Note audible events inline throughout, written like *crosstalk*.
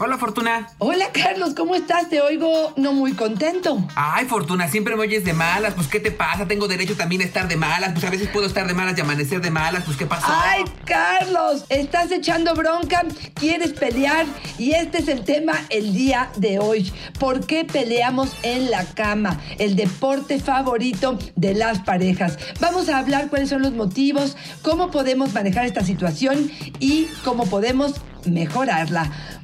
Hola, Fortuna. Hola, Carlos, ¿cómo estás? Te oigo no muy contento. Ay, Fortuna, siempre me oyes de malas. Pues, ¿qué te pasa? Tengo derecho también a estar de malas. Pues, a veces puedo estar de malas y amanecer de malas. Pues, ¿qué pasó? Ay, Carlos, estás echando bronca, quieres pelear y este es el tema el día de hoy. ¿Por qué peleamos en la cama? El deporte favorito de las parejas. Vamos a hablar cuáles son los motivos, cómo podemos manejar esta situación y cómo podemos mejorarla.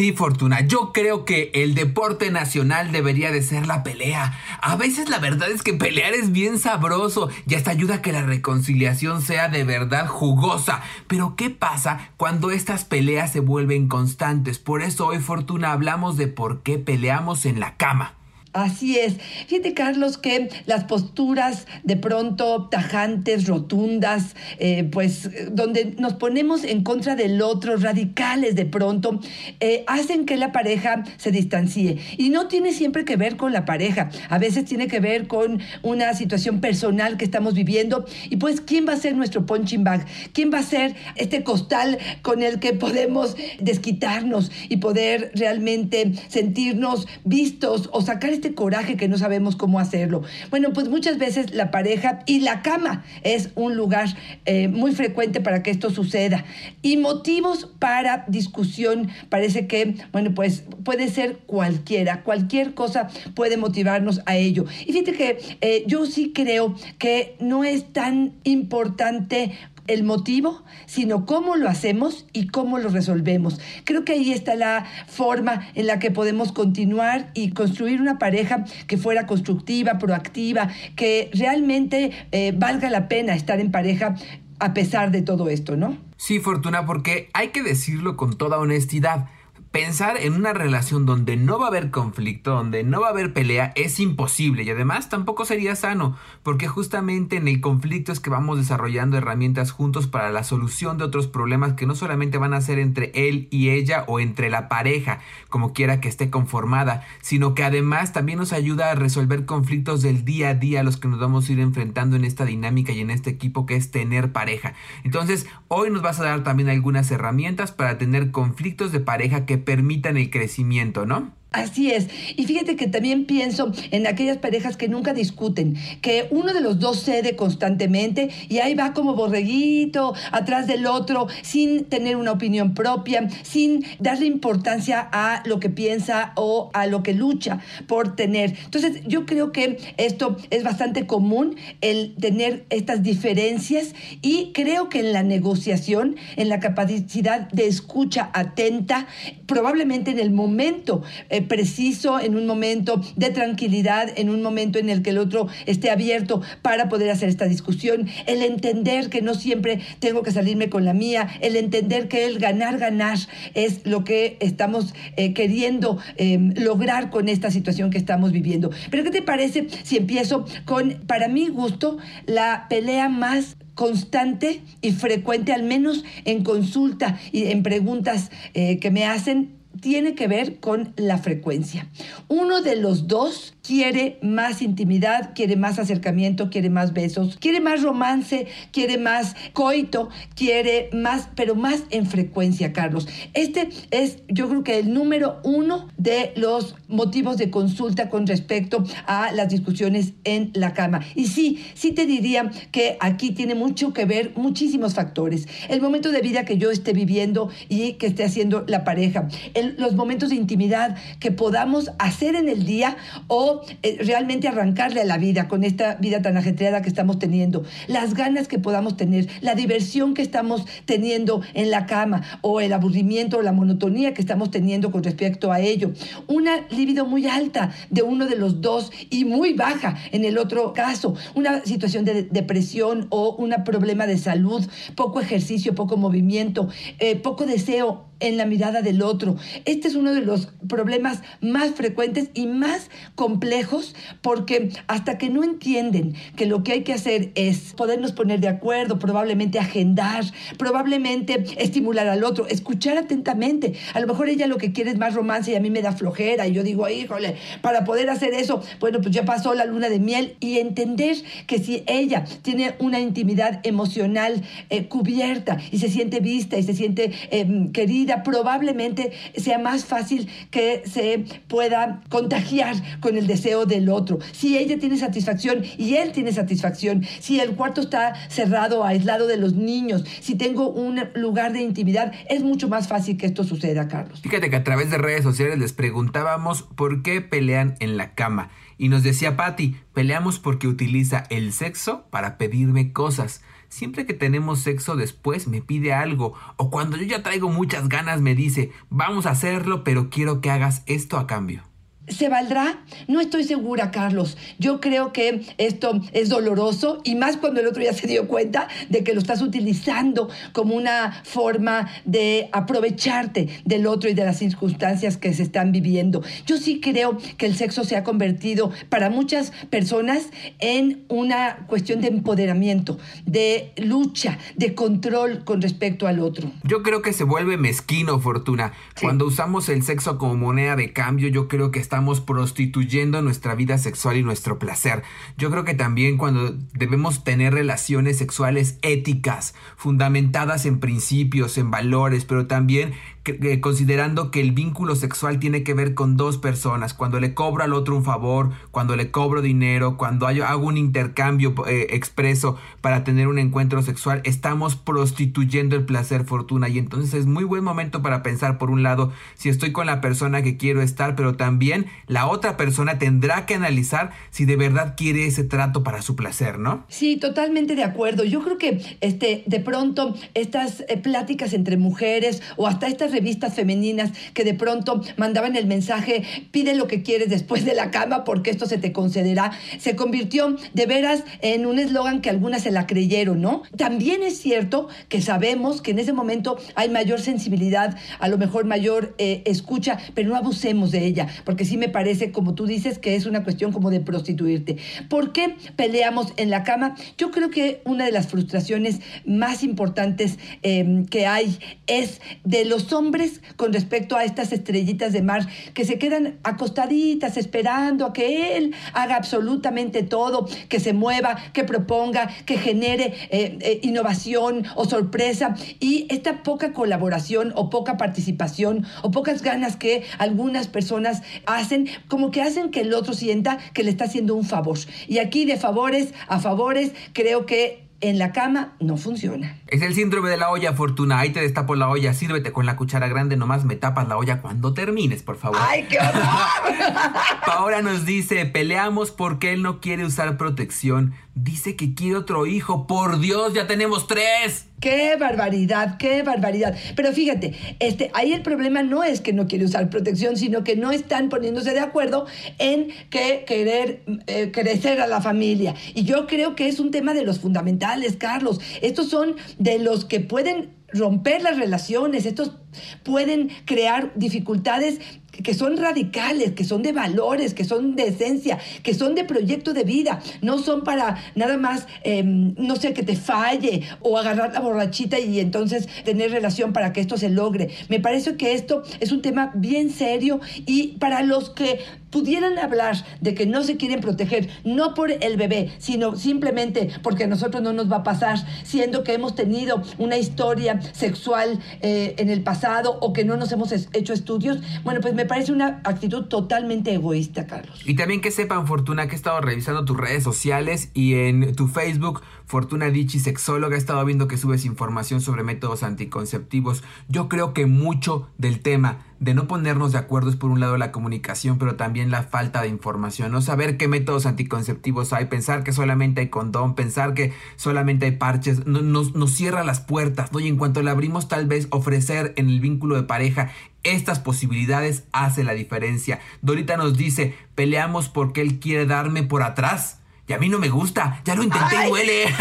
Sí, Fortuna, yo creo que el deporte nacional debería de ser la pelea. A veces la verdad es que pelear es bien sabroso y hasta ayuda a que la reconciliación sea de verdad jugosa. Pero ¿qué pasa cuando estas peleas se vuelven constantes? Por eso hoy, Fortuna, hablamos de por qué peleamos en la cama. Así es. Fíjate, Carlos, que las posturas de pronto tajantes, rotundas, eh, pues donde nos ponemos en contra del otro, radicales de pronto, eh, hacen que la pareja se distancie. Y no tiene siempre que ver con la pareja. A veces tiene que ver con una situación personal que estamos viviendo. Y pues, ¿quién va a ser nuestro punching bag? ¿Quién va a ser este costal con el que podemos desquitarnos y poder realmente sentirnos vistos o sacar este coraje que no sabemos cómo hacerlo. Bueno, pues muchas veces la pareja y la cama es un lugar eh, muy frecuente para que esto suceda. Y motivos para discusión parece que, bueno, pues puede ser cualquiera, cualquier cosa puede motivarnos a ello. Y fíjate que eh, yo sí creo que no es tan importante el motivo, sino cómo lo hacemos y cómo lo resolvemos. Creo que ahí está la forma en la que podemos continuar y construir una pareja que fuera constructiva, proactiva, que realmente eh, valga la pena estar en pareja a pesar de todo esto, ¿no? Sí, Fortuna, porque hay que decirlo con toda honestidad pensar en una relación donde no va a haber conflicto, donde no va a haber pelea, es imposible y además tampoco sería sano, porque justamente en el conflicto es que vamos desarrollando herramientas juntos para la solución de otros problemas que no solamente van a ser entre él y ella o entre la pareja, como quiera que esté conformada, sino que además también nos ayuda a resolver conflictos del día a día a los que nos vamos a ir enfrentando en esta dinámica y en este equipo que es tener pareja. Entonces, hoy nos vas a dar también algunas herramientas para tener conflictos de pareja que permitan el crecimiento, ¿no? Así es. Y fíjate que también pienso en aquellas parejas que nunca discuten, que uno de los dos cede constantemente y ahí va como borreguito atrás del otro, sin tener una opinión propia, sin darle importancia a lo que piensa o a lo que lucha por tener. Entonces, yo creo que esto es bastante común, el tener estas diferencias y creo que en la negociación, en la capacidad de escucha atenta, probablemente en el momento, eh, preciso, en un momento de tranquilidad, en un momento en el que el otro esté abierto para poder hacer esta discusión, el entender que no siempre tengo que salirme con la mía, el entender que el ganar, ganar es lo que estamos eh, queriendo em, lograr con esta situación que estamos viviendo. Pero ¿qué te parece si empiezo con, para mi gusto, la pelea más constante y frecuente, al menos en consulta y en preguntas eh, que me hacen, tiene que ver con la frecuencia. Uno de los dos quiere más intimidad, quiere más acercamiento, quiere más besos, quiere más romance, quiere más coito, quiere más, pero más en frecuencia, Carlos. Este es, yo creo que el número uno de los motivos de consulta con respecto a las discusiones en la cama. Y sí, sí te diría que aquí tiene mucho que ver muchísimos factores. El momento de vida que yo esté viviendo y que esté haciendo la pareja, los momentos de intimidad que podamos hacer en el día o eh, realmente arrancarle a la vida con esta vida tan ajetreada que estamos teniendo, las ganas que podamos tener, la diversión que estamos teniendo en la cama o el aburrimiento o la monotonía que estamos teniendo con respecto a ello. Una libido muy alta de uno de los dos y muy baja en el otro caso, una situación de depresión o un problema de salud, poco ejercicio, poco movimiento, eh, poco deseo en la mirada del otro. Este es uno de los problemas más frecuentes y más complejos porque hasta que no entienden que lo que hay que hacer es podernos poner de acuerdo, probablemente agendar, probablemente estimular al otro, escuchar atentamente. A lo mejor ella lo que quiere es más romance y a mí me da flojera y yo digo, híjole, para poder hacer eso, bueno, pues ya pasó la luna de miel y entender que si ella tiene una intimidad emocional eh, cubierta y se siente vista y se siente em, querida, probablemente sea más fácil que se pueda contagiar con el deseo del otro. Si ella tiene satisfacción y él tiene satisfacción, si el cuarto está cerrado, aislado de los niños, si tengo un lugar de intimidad, es mucho más fácil que esto suceda, Carlos. Fíjate que a través de redes sociales les preguntábamos por qué pelean en la cama. Y nos decía Patty, peleamos porque utiliza el sexo para pedirme cosas. Siempre que tenemos sexo después me pide algo. O cuando yo ya traigo muchas ganas me dice, vamos a hacerlo, pero quiero que hagas esto a cambio. ¿Se valdrá? No estoy segura, Carlos. Yo creo que esto es doloroso y más cuando el otro ya se dio cuenta de que lo estás utilizando como una forma de aprovecharte del otro y de las circunstancias que se están viviendo. Yo sí creo que el sexo se ha convertido para muchas personas en una cuestión de empoderamiento, de lucha, de control con respecto al otro. Yo creo que se vuelve mezquino, Fortuna. Sí. Cuando usamos el sexo como moneda de cambio, yo creo que estamos prostituyendo nuestra vida sexual y nuestro placer. Yo creo que también cuando debemos tener relaciones sexuales éticas, fundamentadas en principios, en valores, pero también que- considerando que el vínculo sexual tiene que ver con dos personas, cuando le cobro al otro un favor, cuando le cobro dinero, cuando hago un intercambio eh, expreso para tener un encuentro sexual, estamos prostituyendo el placer fortuna y entonces es muy buen momento para pensar por un lado si estoy con la persona que quiero estar, pero también la otra persona tendrá que analizar si de verdad quiere ese trato para su placer, ¿no? Sí, totalmente de acuerdo. Yo creo que este, de pronto estas eh, pláticas entre mujeres o hasta estas revistas femeninas que de pronto mandaban el mensaje, pide lo que quieres después de la cama porque esto se te concederá, se convirtió de veras en un eslogan que algunas se la creyeron, ¿no? También es cierto que sabemos que en ese momento hay mayor sensibilidad, a lo mejor mayor eh, escucha, pero no abusemos de ella, porque sí me parece, como tú dices, que es una cuestión como de prostituirte. ¿Por qué peleamos en la cama? Yo creo que una de las frustraciones más importantes eh, que hay es de los hombres con respecto a estas estrellitas de mar que se quedan acostaditas esperando a que él haga absolutamente todo, que se mueva, que proponga, que genere eh, eh, innovación o sorpresa y esta poca colaboración o poca participación o pocas ganas que algunas personas hacen, como que hacen que el otro sienta que le está haciendo un favor. Y aquí de favores a favores creo que en la cama no funciona. Es el síndrome de la olla, Fortuna. Ahí te destapo la olla, sírvete con la cuchara grande, nomás me tapas la olla cuando termines, por favor. ¡Ay, qué horror! *laughs* Paola nos dice, peleamos porque él no quiere usar protección. Dice que quiere otro hijo. Por Dios, ya tenemos tres. ¡Qué barbaridad! ¡Qué barbaridad! Pero fíjate, este, ahí el problema no es que no quiere usar protección, sino que no están poniéndose de acuerdo en que querer eh, crecer a la familia. Y yo creo que es un tema de los fundamentales, Carlos. Estos son de los que pueden romper las relaciones, estos pueden crear dificultades que son radicales, que son de valores, que son de esencia, que son de proyecto de vida, no son para nada más, eh, no sé, que te falle o agarrar la borrachita y entonces tener relación para que esto se logre. Me parece que esto es un tema bien serio y para los que pudieran hablar de que no se quieren proteger, no por el bebé, sino simplemente porque a nosotros no nos va a pasar, siendo que hemos tenido una historia sexual eh, en el pasado o que no nos hemos hecho estudios, bueno, pues me parece una actitud totalmente egoísta, Carlos. Y también que sepan, Fortuna, que he estado revisando tus redes sociales y en tu Facebook, Fortuna Dichi, sexóloga, he estado viendo que subes información sobre métodos anticonceptivos. Yo creo que mucho del tema de no ponernos de acuerdo es por un lado la comunicación, pero también la falta de información, no saber qué métodos anticonceptivos hay, pensar que solamente hay condón, pensar que solamente hay parches, no- nos, nos cierra las puertas, ¿no? Y en cuanto le abrimos tal vez ofrecer en el vínculo de pareja estas posibilidades hace la diferencia. Dorita nos dice, peleamos porque él quiere darme por atrás. Y a mí no me gusta, ya lo intenté y duele. *laughs*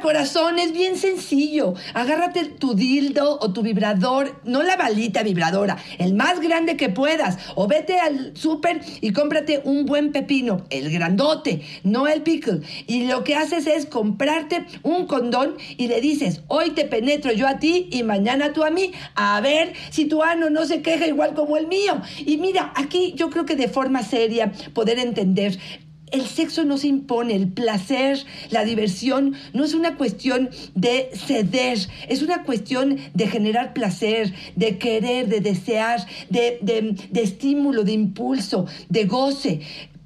Corazón, es bien sencillo. Agárrate tu dildo o tu vibrador, no la balita vibradora, el más grande que puedas. O vete al súper y cómprate un buen pepino, el grandote, no el pickle. Y lo que haces es comprarte un condón y le dices, hoy te penetro yo a ti y mañana tú a mí, a ver si tu ano no se queja igual como el mío. Y mira, aquí yo creo que de forma seria poder entender el sexo no se impone, el placer, la diversión no es una cuestión de ceder, es una cuestión de generar placer, de querer, de desear, de, de estímulo, de impulso, de goce.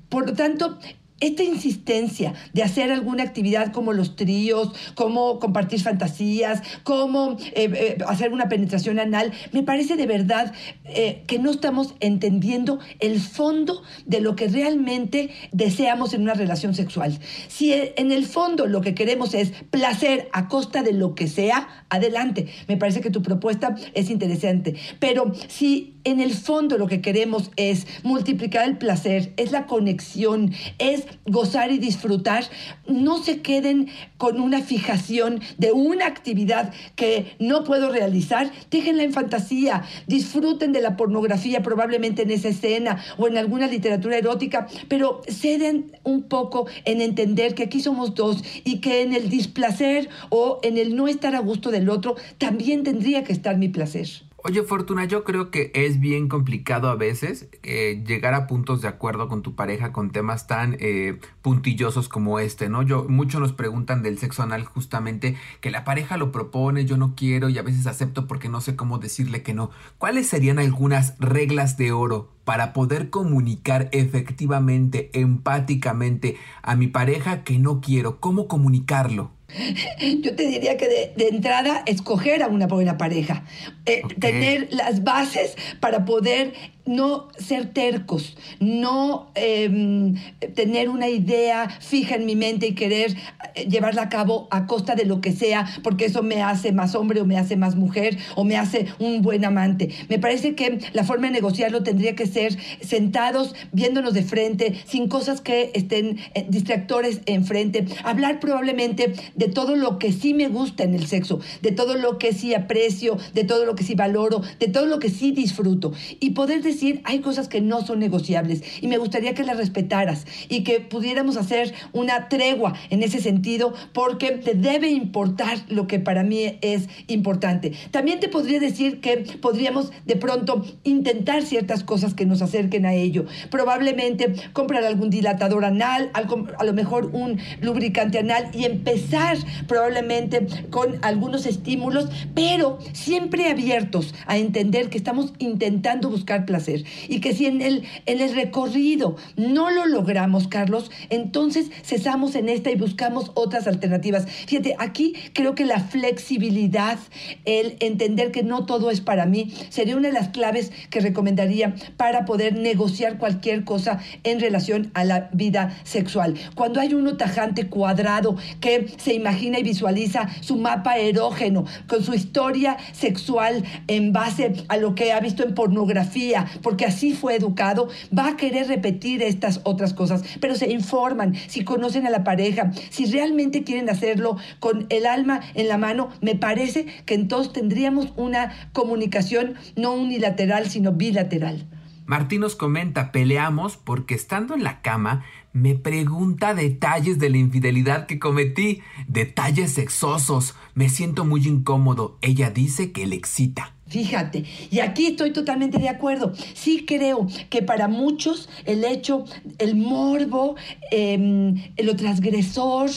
Por lo tanto, esta insistencia de hacer alguna actividad como los tríos, como compartir fantasías, como eh, eh, hacer una penetración anal, me parece de verdad eh, que no estamos entendiendo el fondo de lo que realmente deseamos en una relación sexual. Si en el fondo lo que queremos es placer a costa de lo que sea, adelante. Me parece que tu propuesta es interesante. Pero si en el fondo lo que queremos es multiplicar el placer, es la conexión, es gozar y disfrutar, no se queden con una fijación de una actividad que no puedo realizar, déjenla en fantasía, disfruten de la pornografía probablemente en esa escena o en alguna literatura erótica, pero ceden un poco en entender que aquí somos dos y que en el displacer o en el no estar a gusto del otro también tendría que estar mi placer. Oye, Fortuna, yo creo que es bien complicado a veces eh, llegar a puntos de acuerdo con tu pareja con temas tan eh, puntillosos como este, ¿no? Yo, muchos nos preguntan del sexo anal justamente que la pareja lo propone, yo no quiero y a veces acepto porque no sé cómo decirle que no. ¿Cuáles serían algunas reglas de oro para poder comunicar efectivamente, empáticamente a mi pareja que no quiero? ¿Cómo comunicarlo? *laughs* Yo te diría que de, entrada escoger a una buena pareja, eh, tener las bases para poder no ser tercos, no em, tener una idea fija en mi mente y querer eh, llevarla a cabo a costa de lo que sea, porque eso me hace más hombre o me hace más mujer o me hace un buen amante. Me parece que la forma de negociarlo tendría que ser sentados, viéndonos de frente, sin cosas que estén eh, distractores enfrente, hablar probablemente de todo lo que sí me gusta en el sexo, de todo lo que sí aprecio, de todo lo que sí valoro, de todo lo que sí disfruto y poder decir, hay cosas que no son negociables y me gustaría que las respetaras y que pudiéramos hacer una tregua en ese sentido porque te debe importar lo que para mí es importante. También te podría decir que podríamos de pronto intentar ciertas cosas que nos acerquen a ello. Probablemente comprar algún dilatador anal, a lo mejor un lubricante anal y empezar probablemente con algunos estímulos, pero siempre abiertos a entender que estamos intentando buscar placer y que si en el, en el recorrido no lo logramos, Carlos, entonces cesamos en esta y buscamos otras alternativas. Fíjate, aquí creo que la flexibilidad, el entender que no todo es para mí, sería una de las claves que recomendaría para poder negociar cualquier cosa en relación a la vida sexual. Cuando hay uno tajante cuadrado que se imagina y visualiza su mapa erógeno con su historia sexual en base a lo que ha visto en pornografía, porque así fue educado, va a querer repetir estas otras cosas, pero se informan, si conocen a la pareja, si realmente quieren hacerlo con el alma en la mano, me parece que entonces tendríamos una comunicación no unilateral, sino bilateral. Martín nos comenta, peleamos porque estando en la cama me pregunta detalles de la infidelidad que cometí, detalles sexosos, me siento muy incómodo, ella dice que le excita. Fíjate, y aquí estoy totalmente de acuerdo. Sí creo que para muchos el hecho, el morbo, eh, lo transgresor,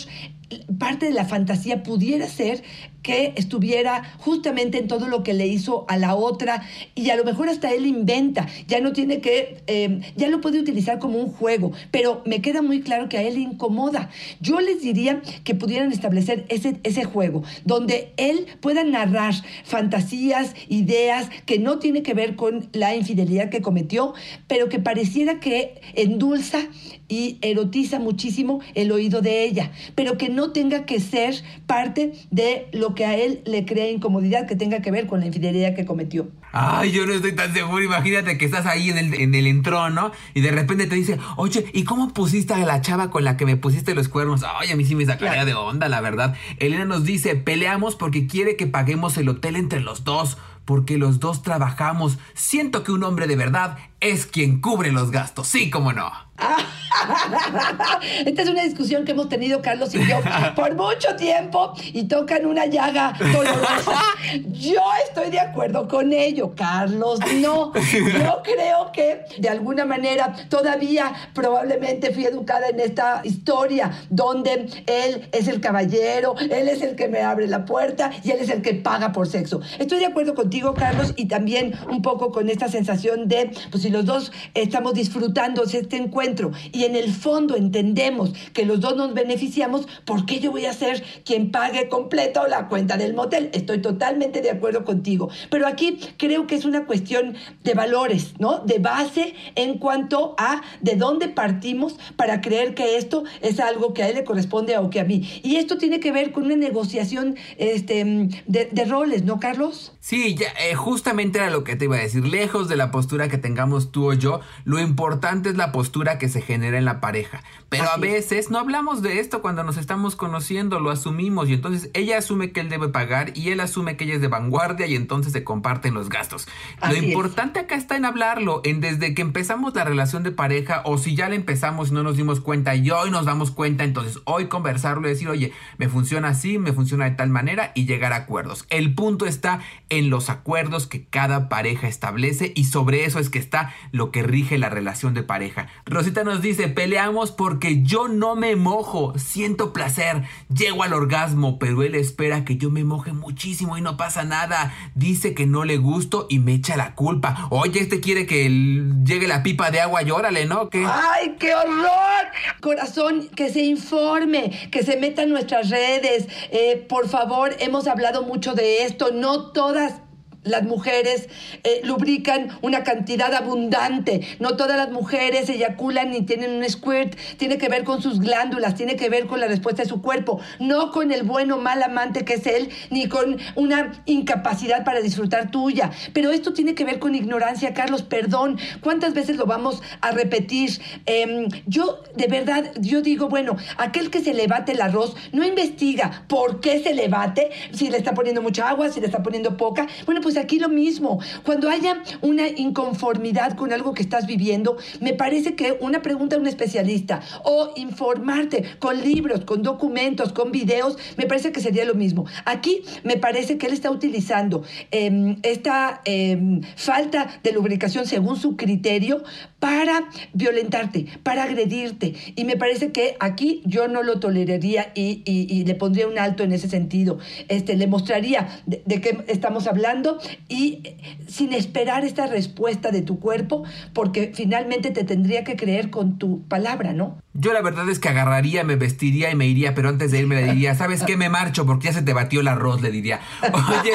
parte de la fantasía pudiera ser que estuviera justamente en todo lo que le hizo a la otra y a lo mejor hasta él inventa, ya no tiene que, eh, ya lo puede utilizar como un juego, pero me queda muy claro que a él le incomoda. Yo les diría que pudieran establecer ese, ese juego, donde él pueda narrar fantasías, ideas que no tiene que ver con la infidelidad que cometió, pero que pareciera que endulza y erotiza muchísimo el oído de ella, pero que no tenga que ser parte de lo que a él le crea incomodidad que tenga que ver con la infidelidad que cometió. Ay, yo no estoy tan seguro. Imagínate que estás ahí en el, en el entrono y de repente te dice, oye, ¿y cómo pusiste a la chava con la que me pusiste los cuernos? Ay, a mí sí me sacaría de onda, la verdad. Elena nos dice, peleamos porque quiere que paguemos el hotel entre los dos porque los dos trabajamos. Siento que un hombre de verdad es quien cubre los gastos. Sí, cómo no. *laughs* Esta es una discusión que hemos tenido Carlos y yo *laughs* por mucho tiempo y tocan una llaga dolorosa. Yo estoy de acuerdo con ello, Carlos no. Yo creo que de alguna manera todavía probablemente fui educada en esta historia donde él es el caballero, él es el que me abre la puerta y él es el que paga por sexo. Estoy de acuerdo contigo, Carlos, y también un poco con esta sensación de, pues si los dos estamos disfrutando este encuentro y en el fondo entendemos que los dos nos beneficiamos, ¿por qué yo voy a ser quien pague completo la cuenta del motel? Estoy totalmente de acuerdo contigo. Pero aquí creo que es una cuestión de valores, ¿no? De base en cuanto a de dónde partimos para creer que esto es algo que a él le corresponde o que a mí. Y esto tiene que ver con una negociación este, de, roles, ¿no, Carlos? Sí, ya, eh, justamente era lo que te iba a decir. Lejos de la postura que tengamos tú o yo, lo importante es la postura que se genera en la pareja. Pero a veces no hablamos de esto cuando nos estamos conociendo, lo asumimos y entonces ella asume que él debe pagar y él asume que ella es de vanguardia y entonces se comparten los gastos. lo importante acá está en hablarlo, en desde que empezamos la relación de pareja o si ya la empezamos y no nos dimos cuenta y hoy nos damos cuenta, entonces hoy conversarlo y decir, oye, me funciona así, me funciona de tal manera y llegar a acuerdos. El punto está en los acuerdos que cada pareja establece y sobre eso es que está lo que rige la relación de pareja. Rosita nos dice, peleamos porque yo no me mojo, siento placer, llego al orgasmo, pero él espera que yo me moje muchísimo y no pasa nada. Dice que no le gusto y me echa la culpa. Oye, este quiere que llegue la pipa de agua y órale, ¿no? ¡Ay, qué horror! Corazón, que se informe, que se meta en nuestras redes. Eh, por favor, hemos hablado mucho de esto. No todas las mujeres eh, lubrican una cantidad abundante. No todas las mujeres eyaculan ni tienen un squirt. Tiene que ver con sus glándulas, tiene que ver con la respuesta de su cuerpo. No con el bueno o mal amante que es él, ni con una incapacidad para disfrutar tuya. Pero esto tiene que ver con ignorancia, Carlos. Perdón. ¿Cuántas veces lo vamos a repetir? Em, yo, de verdad, yo digo, bueno, aquel que se le bate el arroz no investiga por qué se le bate, si le está poniendo mucha agua, si le está poniendo poca. Bueno, pues pues aquí lo mismo. Cuando haya una inconformidad con algo que estás viviendo, me parece que una pregunta a un especialista o informarte con libros, con documentos, con videos, me parece que sería lo mismo. Aquí me parece que él está utilizando em, esta em, falta de lubricación según su criterio para violentarte, para agredirte. Y me parece que aquí yo no lo toleraría y, le pondría un alto en ese sentido. Este, le mostraría de, de qué estamos hablando y eh, sin esperar esta respuesta de tu cuerpo, porque finalmente te tendría que creer con tu palabra, ¿no? Yo la verdad es que agarraría, me vestiría y me iría, pero antes de irme le diría, ¿sabes qué? Me marcho porque ya se te batió el arroz, le diría. *laughs* Oye,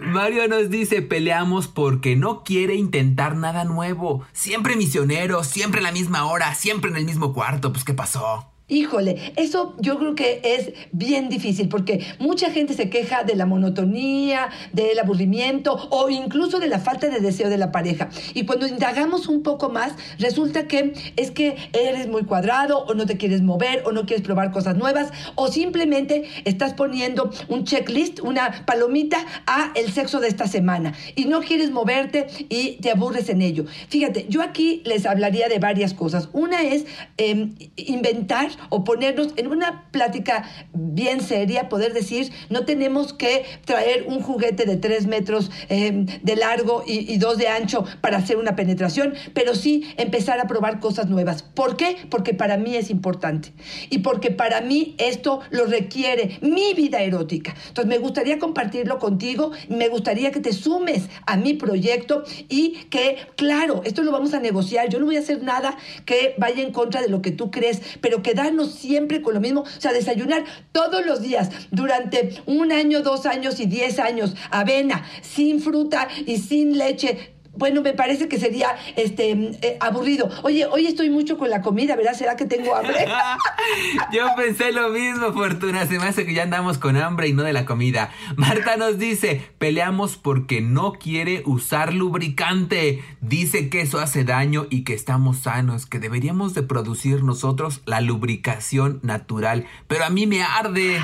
Mario nos dice, peleamos porque no quiere intentar nada nuevo. Siempre misionero, siempre a la misma hora, siempre en el mismo cuarto. Pues, ¿qué pasó? Híjole, eso yo creo que es bien difícil porque mucha gente se queja de la monotonía, del aburrimiento o incluso de la falta de deseo de la pareja. Y cuando indagamos un poco más, resulta que es que eres muy cuadrado o no te quieres mover o no quieres probar cosas nuevas o simplemente estás poniendo un checklist, una palomita a el sexo de esta semana y no quieres moverte y te aburres en ello. Fíjate, yo aquí les hablaría de varias cosas. Una es em, inventar o ponernos en una plática bien seria, poder decir, no tenemos que traer un juguete de tres metros em, de largo y, y, dos de ancho para hacer una penetración, pero sí empezar a probar cosas nuevas. ¿Por qué? Porque para mí es importante y porque para mí esto lo requiere mi vida erótica. Entonces me gustaría compartirlo contigo, me gustaría que te sumes a mi proyecto y que, claro, esto lo vamos a negociar, yo no voy a hacer nada que vaya en contra de lo que tú crees, pero que siempre con lo mismo, o sea, desayunar todos los días durante un año, dos años y diez años, avena, sin fruta y sin leche bueno, me parece que sería este eh, aburrido. Oye, hoy estoy mucho con la comida, ¿verdad? ¿Será que tengo hambre? *laughs* Yo pensé lo mismo, Fortuna. Se me hace que ya andamos con hambre y no de la comida. Marta nos dice, peleamos porque no quiere usar lubricante. Dice que eso hace daño y que estamos sanos, que deberíamos de producir nosotros la lubricación natural. Pero a mí me arde.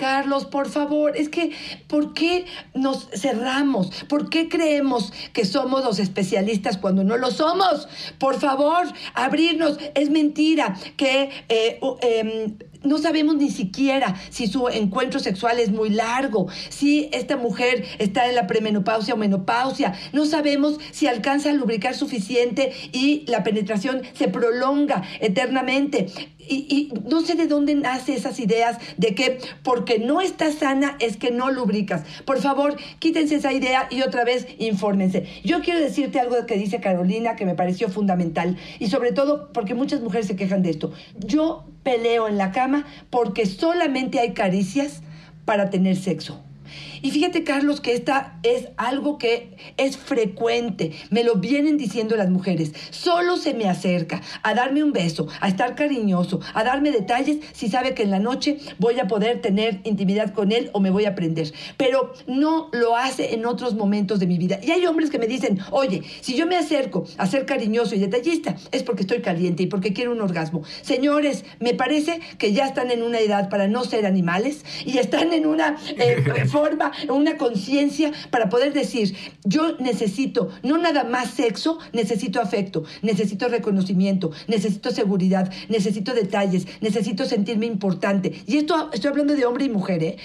Carlos, por favor, es que, ¿por qué nos cerramos? ¿Por qué creemos que somos los especialistas cuando no lo somos? Por favor, abrirnos. Es mentira que eh, em, no sabemos ni siquiera si su encuentro sexual es muy largo, si esta mujer está en la premenopausia o menopausia. No sabemos si alcanza a lubricar suficiente y la penetración se prolonga eternamente. Y, no sé de dónde nace esas ideas de que porque no estás sana es que no lubricas. Por favor, quítense esa idea y otra vez infórmense. Yo quiero decirte algo que dice Carolina que me pareció fundamental y sobre todo porque muchas mujeres se quejan de esto. Yo peleo en la cama porque solamente hay caricias para tener sexo. Y fíjate, Carlos, que esta es algo que es frecuente. Me lo vienen diciendo las mujeres. Solo se me acerca a darme un beso, a estar cariñoso, a darme detalles si sabe que en la noche voy a poder tener intimidad con él o me voy a prender. Pero no lo hace en otros momentos de mi vida. Y hay hombres que me dicen, oye, si yo me acerco a ser cariñoso y detallista, es porque estoy caliente y porque quiero un orgasmo. Señores, me parece que ya están en una edad para no ser animales y están en una eh, *laughs* forma, una conciencia para poder decir, yo necesito no nada más sexo, necesito afecto, necesito reconocimiento, necesito seguridad, necesito detalles, necesito sentirme importante. Y esto estoy hablando de hombre y mujer, ¿eh?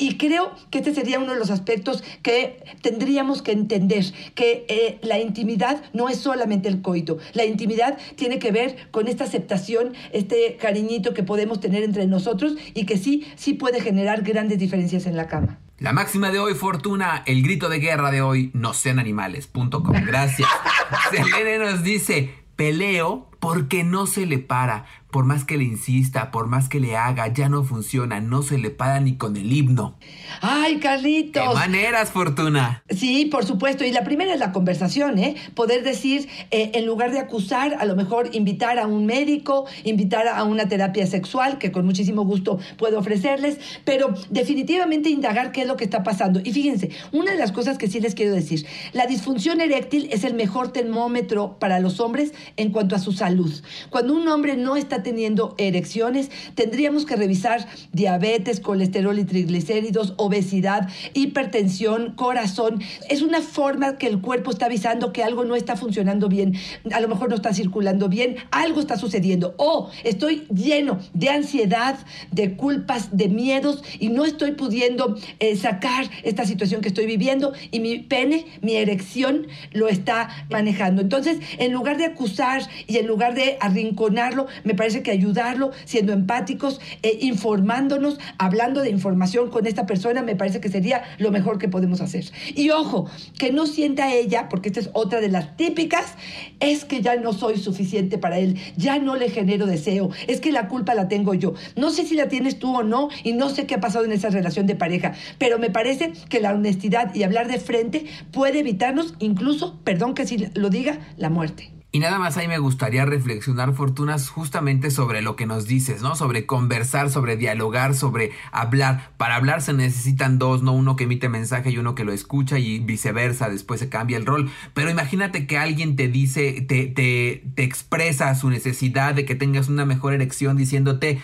Y creo que este sería uno de los aspectos que tendríamos que entender, que eh, la intimidad no es solamente el coito, la intimidad tiene que ver con esta aceptación, este cariñito que podemos tener entre nosotros y que sí, sí puede generar grandes diferencias en la cama. La máxima de hoy, Fortuna, el grito de guerra de hoy, no sean animales.com. Gracias. *laughs* Selene nos dice, peleo porque no se le para. Por más que le insista, por más que le haga, ya no funciona, no se le para ni con el himno. ¡Ay, ¿Qué Carlitos! maneras, Fortuna? Sí, por supuesto. Y la primera es la conversación, ¿eh? Poder decir, eh, en lugar de acusar, a lo mejor invitar a un médico, invitar a una terapia sexual, que con muchísimo gusto puedo ofrecerles, pero definitivamente indagar qué es lo que está pasando. Y fíjense, una de las cosas que sí les quiero decir, la disfunción eréctil es el mejor termómetro para los hombres en cuanto a su salud. Cuando un hombre no está teniendo erecciones, tendríamos que revisar diabetes, colesterol y triglicéridos, obesidad, hipertensión, corazón. Es una forma que el cuerpo está avisando que algo no está funcionando bien, a lo mejor no está circulando bien, algo está sucediendo. O estoy lleno de ansiedad, de culpas, de miedos y no estoy pudiendo eh, sacar esta situación que estoy viviendo y mi pene, mi erección, lo está manejando. Entonces, en lugar de acusar y en lugar de arrinconarlo, me parece que ayudarlo, siendo empáticos, eh, informándonos, hablando de información con esta persona, me parece que sería lo mejor que podemos hacer. Y ojo, que no sienta ella, porque esta es otra de las típicas, es que ya no soy suficiente para él, ya no le genero deseo, es que la culpa la tengo yo. No sé si la tienes tú o no, y no sé qué ha pasado en esa relación de pareja, pero me parece que la honestidad y hablar de frente puede evitarnos incluso, perdón que si lo diga, la muerte. Y nada más ahí me gustaría reflexionar, Fortunas, justamente sobre lo que nos dices, ¿no? Sobre conversar, sobre dialogar, sobre hablar. Para hablar se necesitan dos, no uno que emite mensaje y uno que lo escucha y viceversa, después se cambia el rol. Pero imagínate que alguien te dice, te, te, te expresa su necesidad de que tengas una mejor erección diciéndote,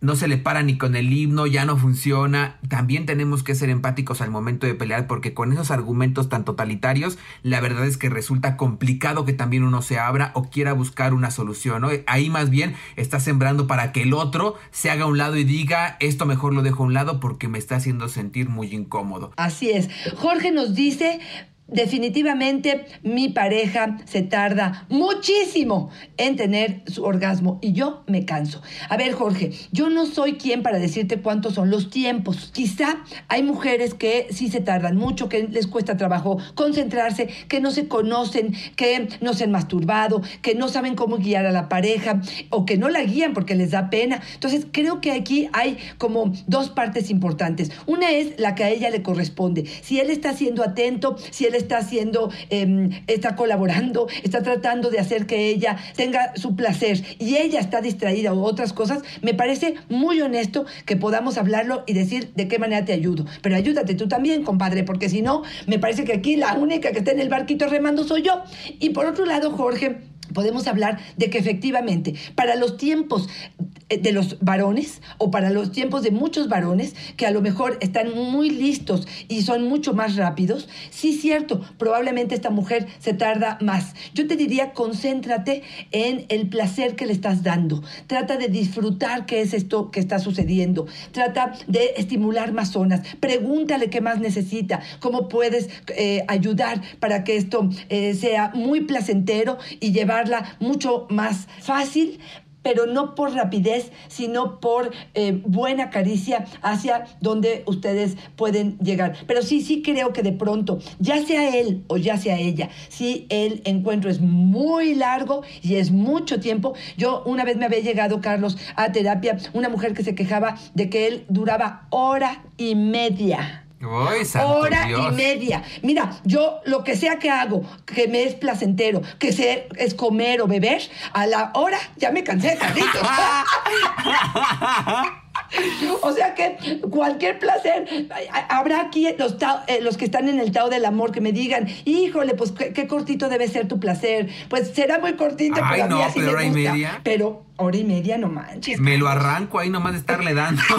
no se le para ni con el himno, ya no funciona. También tenemos que ser empáticos al momento de pelear porque con esos argumentos tan totalitarios, la verdad es que resulta complicado que también uno se abra o quiera buscar una solución. ¿no? Ahí más bien está sembrando para que el otro se haga a un lado y diga, esto mejor lo dejo a un lado porque me está haciendo sentir muy incómodo. Así es. Jorge nos dice, definitivamente mi pareja se tarda muchísimo en tener su orgasmo y yo me canso. A ver, Jorge, yo no soy quien para decirte cuántos son los tiempos. Quizá hay mujeres que sí se tardan mucho, que les cuesta trabajo concentrarse, que no se conocen, que no se han masturbado, que no saben cómo guiar a la pareja o que no la guían porque les da pena. Entonces, creo que aquí hay como dos partes importantes. Una es la que a ella le corresponde. Si él está siendo atento, si él está haciendo, em, está colaborando, está tratando de hacer que ella tenga su placer y ella está distraída o otras cosas, me parece muy honesto que podamos hablarlo y decir de qué manera te ayudo. Pero ayúdate tú también, compadre, porque si no, me parece que aquí la única que está en el barquito remando soy yo. Y por otro lado, Jorge, podemos hablar de que efectivamente para los tiempos de los varones o para los tiempos de muchos varones que a lo mejor están muy listos y son mucho más rápidos, sí cierto, probablemente esta mujer se tarda más. Yo te diría, concéntrate en el placer que le estás dando. Trata de disfrutar qué es esto que está sucediendo. Trata de estimular más zonas. Pregúntale qué más necesita, cómo puedes eh, ayudar para que esto eh, sea muy placentero y llevar mucho más fácil pero no por rapidez, sino por eh, buena caricia hacia donde ustedes pueden llegar. Pero sí, sí creo que de pronto, ya sea él o ya sea ella, si el encuentro es muy largo y es mucho tiempo, yo una vez me había llegado, Carlos, a terapia, una mujer que se quejaba de que él duraba hora y media hora y media. Mira, yo lo que sea que hago, que me es placentero, que sea, es comer o beber, a la hora ya me cansé, Carlitos. *laughs* O sea que cualquier placer, habrá aquí los, eh, los que están en el Tao del Amor que me digan, híjole, pues qué, cortito debe ser tu placer. Pues será muy cortito, pero no, pero hora y media. Pero hora y media no manches. Me lo arranco ahí nomás de estarle dando. *laughs*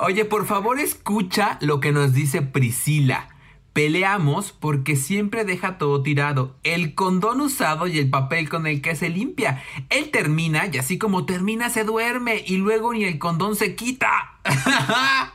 Oye, por favor escucha lo que nos dice Priscila. Peleamos porque siempre deja todo tirado, el condón usado y el papel con el que se limpia. Él termina y así como termina se duerme y luego ni el condón se quita.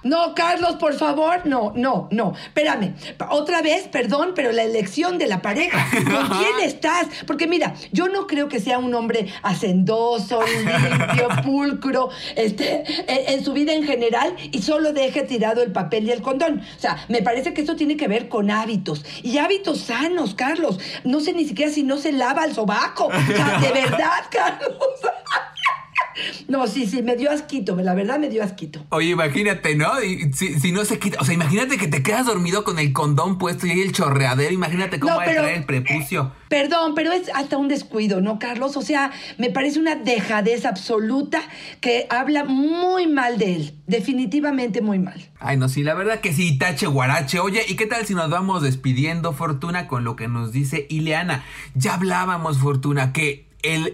No, Carlos, por favor, no, no, no. Espérame, otra vez, perdón, pero la elección de la pareja. ¿Con quién estás? Porque mira, yo no creo que sea un hombre hacendoso, limpio, *laughs* pulcro, este, en, su vida en general y solo deje tirado el papel y el condón. O sea, me parece que esto tiene que ver con hábitos y hábitos sanos, Carlos. No sé ni siquiera si no se lava el sobaco. O sea, de *laughs* verdad, Carlos. *laughs* *laughs* No, sí, sí, me dio asquito, la verdad me dio asquito. Oye, imagínate, ¿no? si, no se quita, o sea, imagínate que te quedas dormido con el condón puesto y ahí el chorreadero, imagínate cómo va a traer el prepucio. perdón, pero es hasta un descuido, ¿no, Carlos? O sea, me parece una dejadez absoluta que habla muy mal de él, definitivamente muy mal. Ay, no, sí, la verdad que sí, tache guarache. Oye, ¿y qué tal si nos vamos despidiendo, Fortuna, con lo que nos dice Ileana? Ya hablábamos, Fortuna, que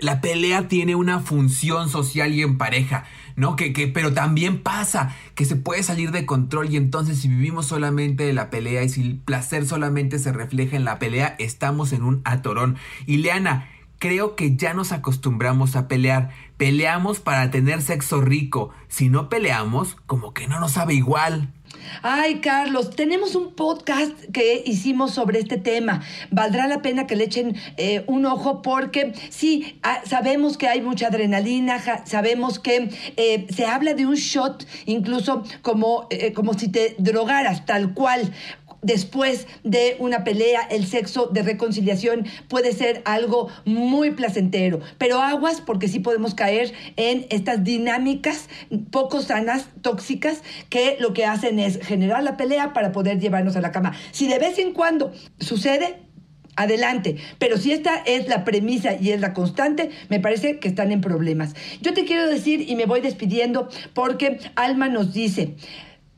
la pelea tiene una función social y en pareja, ¿no? Que, que, pero también pasa que se puede salir de control y entonces si vivimos solamente de la pelea y si el placer solamente se refleja en la pelea, estamos en un atorón. Y Leana, creo que ya nos acostumbramos a pelear. Peleamos para tener sexo rico. Si no peleamos, como que no nos sabe igual. Ay, Carlos, tenemos un podcast que hicimos sobre este tema. Valdrá la pena que le echen eh, un ojo porque sí, ah, sabemos que hay mucha adrenalina, sabemos que eh, se habla de un shot, incluso como, eh, como si te drogaras, tal cual después de una pelea, el sexo de reconciliación puede ser algo muy placentero. Pero aguas porque sí podemos caer en estas dinámicas poco sanas, tóxicas, que lo que hacen es generar la pelea para poder llevarnos a la cama. Si de vez en cuando sucede, adelante. Pero si esta es la premisa y es la constante, me parece que están en problemas. Yo te quiero decir y me voy despidiendo porque Alma nos dice,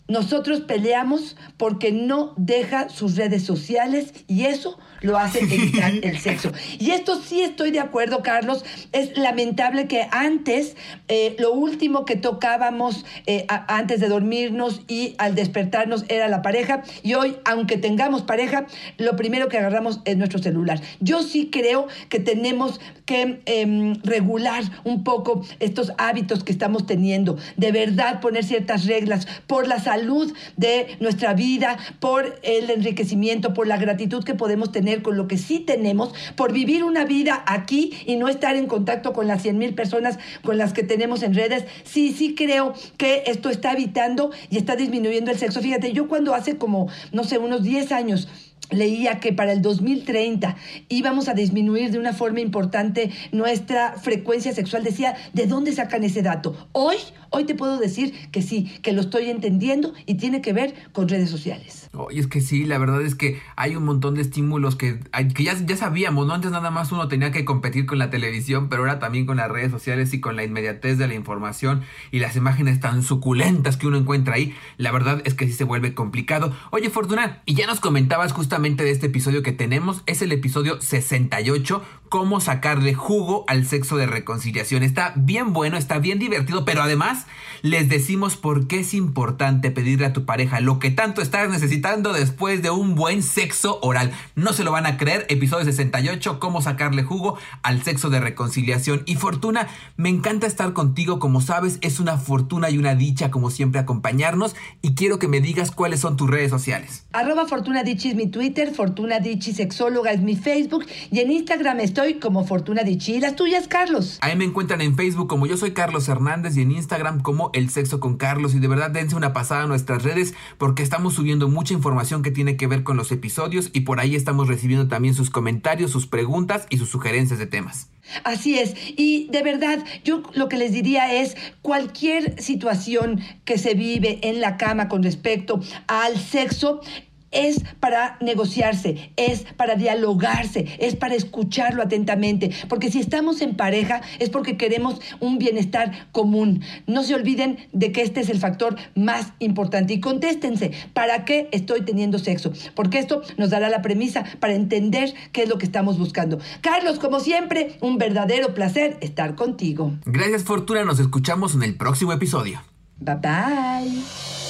nosotros peleamos porque no deja sus redes sociales y eso lo hace *laughs* evitar el sexo. Y esto sí estoy de acuerdo, Carlos. Es lamentable que antes eh, lo último que tocábamos eh, antes de dormirnos y al despertarnos era la pareja. Y hoy, aunque tengamos pareja, lo primero que agarramos es nuestro celular. Yo sí creo que tenemos que em, regular un poco estos hábitos que estamos teniendo. De verdad, poner ciertas reglas por la salud de nuestra vida, por el enriquecimiento, por la gratitud que podemos tener con lo que sí tenemos, por vivir una vida aquí y no estar en contacto con las 100 mil personas con las que tenemos en redes. Sí, sí creo que esto está evitando y está disminuyendo el sexo. Fíjate, yo cuando hace como, no sé, unos 10 años, leía que para el 2030 íbamos a disminuir de una forma importante nuestra frecuencia sexual. Decía, ¿de dónde sacan ese dato? Hoy, hoy te puedo decir que sí, que lo estoy entendiendo y tiene que ver con redes sociales. Oye, es que sí, la verdad es que hay un montón de estímulos que, que ya, ya sabíamos, ¿no? Antes nada más uno tenía que competir con la televisión, pero ahora también con las redes sociales y con la inmediatez de la información y las imágenes tan suculentas que uno encuentra ahí. La verdad es que sí se vuelve complicado. Oye, Fortuna, y ya nos comentabas justamente de este episodio que tenemos. Es el episodio 68, cómo sacarle jugo al sexo de reconciliación. Está bien bueno, está bien divertido, pero además les decimos por qué es importante pedirle a tu pareja lo que tanto estás necesitando después de un buen sexo oral. No se lo van a creer, episodio 68, cómo sacarle jugo al sexo de reconciliación. Y Fortuna, me encanta estar contigo, como sabes, es una fortuna y una dicha como siempre acompañarnos y quiero que me digas cuáles son tus redes sociales. Arroba Fortuna es mi Twitter, Fortuna Dichi Sexóloga es mi Facebook y en Instagram estoy como Fortuna Dichi. ¿Y las tuyas, Carlos? Ahí me encuentran en Facebook como yo soy Carlos Hernández y en Instagram como El Sexo con Carlos. Y de verdad dense una pasada a nuestras redes porque estamos subiendo información que tiene que ver con los episodios y por ahí estamos recibiendo también sus comentarios, sus preguntas y sus sugerencias de temas. Así es. Y de verdad, yo lo que les diría es cualquier situación que se vive en la cama con respecto al sexo, es para negociarse, es para dialogarse, es para escucharlo atentamente, porque si estamos en pareja es porque queremos un bienestar común. No se olviden de que este es el factor más importante y contéstense, ¿para qué estoy teniendo sexo? Porque esto nos dará la premisa para entender qué es lo que estamos buscando. Carlos, como siempre, un verdadero placer estar contigo. Gracias Fortuna, nos escuchamos en el próximo episodio. Bye bye.